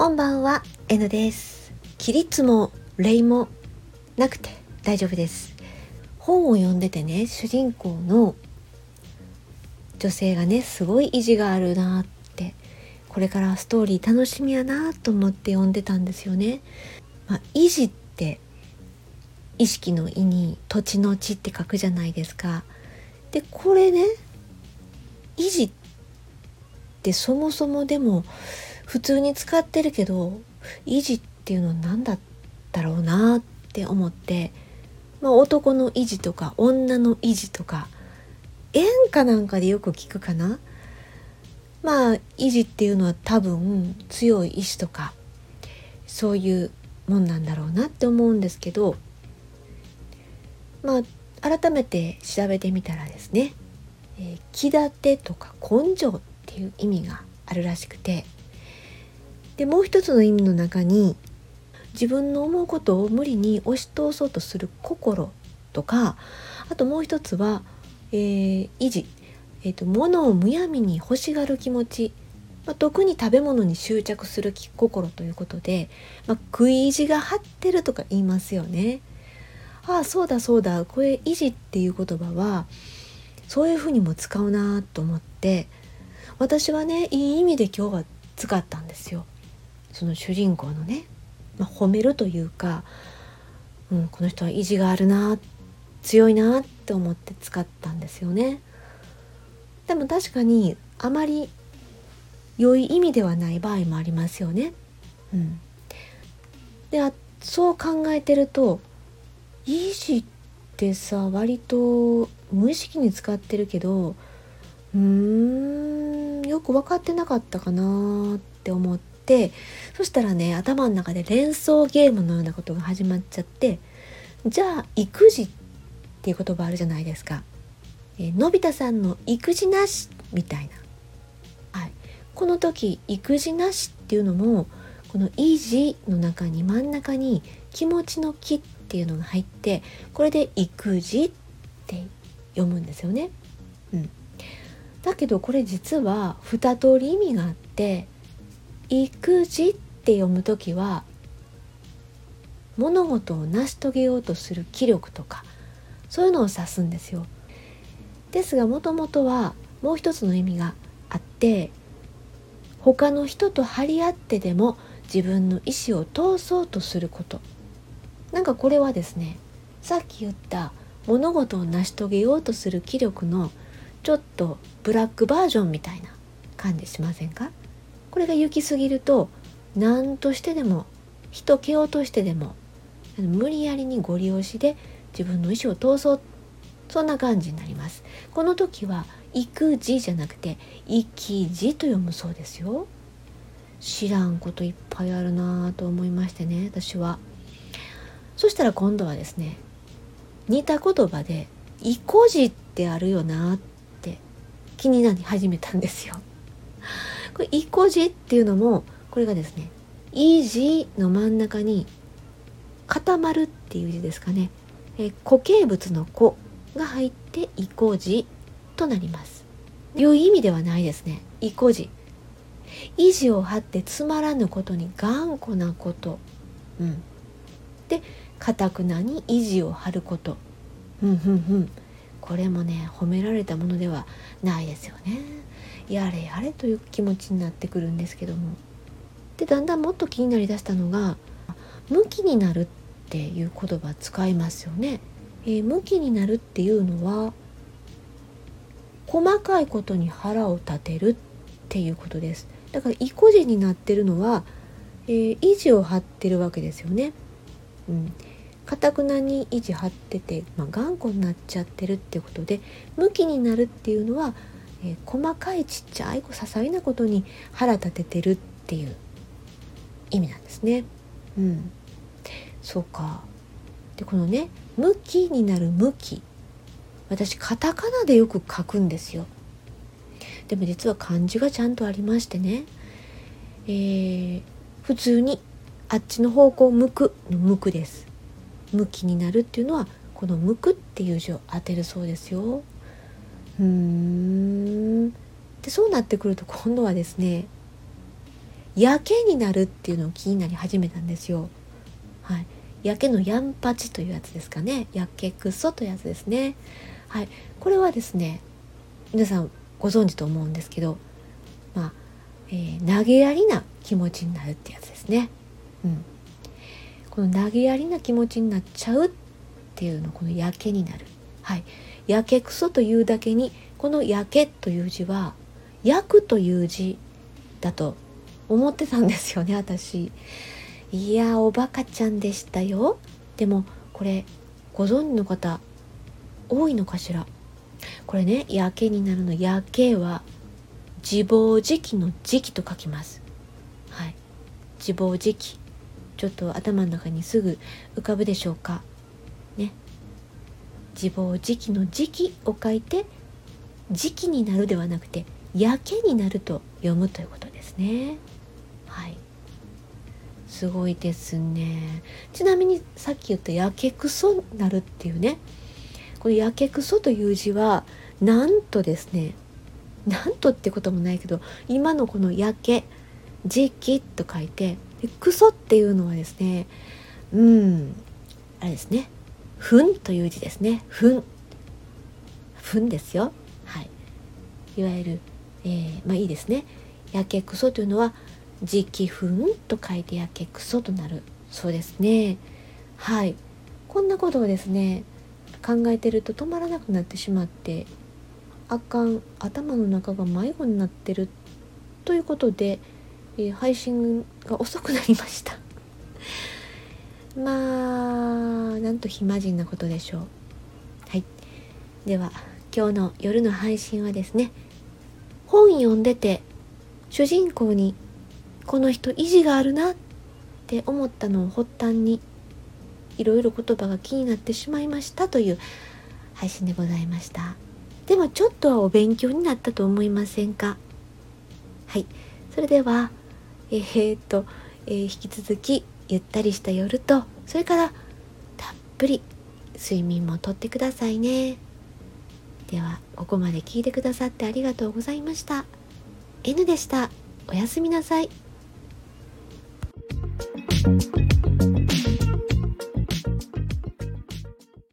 こんばんは、N です。起立も礼もなくて大丈夫です。本を読んでてね、主人公の女性がね、すごい意地があるなって、これからストーリー楽しみやなと思って読んでたんですよね。まあ、意地って意識の意に土地の地って書くじゃないですか。で、これね、意地ってそもそもでも普通に使ってるけど維持っていうのは何だったろうなって思って、まあ、男の維持とか女の維持とか演歌なんかでよく聞くかな？まあ維持っていうのは多分強い意志とかそういうもんなんだろうなって思うんですけどまあ改めて調べてみたらですね「えー気立て」とか「根性」っていう意味があるらしくてでもう一つの意味の中に自分の思うことを無理に押し通そうとする心とかあともう一つは、えー維持、えーと物をむやみに欲しがる気持ち、まあ、特に食べ物に執着する心ということで、まあ、食い意地が張ってるとか言いますよね。ああそうだそうだこれ維持っていう言葉はそういうふうにも使うなと思って私はねいい意味で今日は使ったんですよ。その主人公のね、まあ、褒めるというか、うん、この人は意地があるな強いなって思って使ったんですよね。でも確かにあまり良い意味ではない場合もありますよね。うん、であそう考えてると意地ってさ割と無意識に使ってるけどうーんよく分かってなかったかなって思ってそしたらね頭の中で連想ゲームのようなことが始まっちゃってじゃあ育児っていう言葉あるじゃないですか。えのび太さんの育児なしみたいな、はい、この時育児なしっていうのもこの「維持」の中に真ん中に気持ちの「気」っていうのが入ってこれで「育児」って読むんですよね。うん、だけどこれ実は2通り意味があって「育児」って読む時は物事を成し遂げようとする気力とかそういうのを指すんですよ。ですがもともとはもう一つの意味があって他の人と張り合ってでも自分の意思を通そうとすることなんかこれはですねさっき言った物事を成し遂げようとする気力のちょっとブラックバージョンみたいな感じしませんか？これが行き過ぎると何としてでも人蹴落としてでも無理やりにご利用しで自分の意思を通そう。そんな感じになります。この時は育児じゃなくて生き字と読むそうですよ。知らんこといっぱいあるなぁと思いましてね私は。そしたら今度はですね似た言葉で「意固地」ってあるよなって気になり始めたんですよ。これ「意固地」っていうのもこれがですね「維持」の真ん中に「固まる」っていう字ですかねえ固形物の「固」が入って「意固地」となります。良い意味ではないですね。意固地。意地を張ってつまらぬことに頑固なこと。うん。でかたくなに意地を張ること。うんうんうん。これもね褒められたものではないですよね。やれやれという気持ちになってくるんですけども。でだんだんもっと気になりだしたのが向きになるっていう言葉使いますよね。えー向きになるっていうのは細かいことに腹を立てるっていうことです。だから意固地になってるのは、えー維持を張ってるわけですよね。うん。かたくなに維持張ってて、まあ、頑固になっちゃってるってことで向きになるっていうのは、えー細かいちっちゃい些細なことに腹立ててるっていう意味なんですね。うん、そうかでこのね「向き」になる「向き」私カタカナでよく書くんですよ。でも実は漢字がちゃんとありましてね、えー普通にあっちの方向向くの向くです。向きになるっていうのはこの向くっていう字を当てるそうですよ。うーんでそうなってくると今度はですねやけになるっていうのを気になり始めたんですよ。はい、やけのやんぱちというやつですかねやけくそというやつですね。はい、これはですね皆さんご存知と思うんですけど、まあえー、投げやりな気持ちになるってやつですね。うん、この投げやりな気持ちになっちゃうっていうのこのやけになる。はい、やけくそというだけにこのやけという字は焼くという字だと思ってたんですよね私。いやおバカちゃんでしたよ。でもこれご存知の方多いのかしら？これねやけになるのやけは自暴自棄の時期と書きます。はい。自暴自棄。ちょっと頭の中にすぐ浮かぶでしょうか？ね。自暴自棄の時期を書いて時期になるではなくてやけになると読むということですね。はい。すごいですね。ちなみにさっき言ったやけくそなるっていうね。このやけくそという字はなんとですねなんとってこともないけど今のこのやけ時期と書いてでクソっていうのはですねうんあれですねふんという字ですね。ふん。ふんですよ。はい。いわゆる、えー、まあいいですね。やけくそというのは時期ふんと書いてやけくそとなる。そうですね。はい。こんなことをですね考えてると止まらなくなってしまってあかん頭の中が迷子になってるということで、えー、配信が遅くなりました。まあなんと暇人なことでしょう。はい。では今日の夜の配信はですね本読んでて主人公にこの人意地があるなって思ったのを発端にいろいろ言葉が気になってしまいましたという配信でございました。でもちょっとはお勉強になったと思いませんか？はい。それではえー、っと、えー、引き続きゆったりした夜とそれからたっぷり睡眠もとってくださいね。ではここまで聞いてくださってありがとうございました。N でした。おやすみなさい。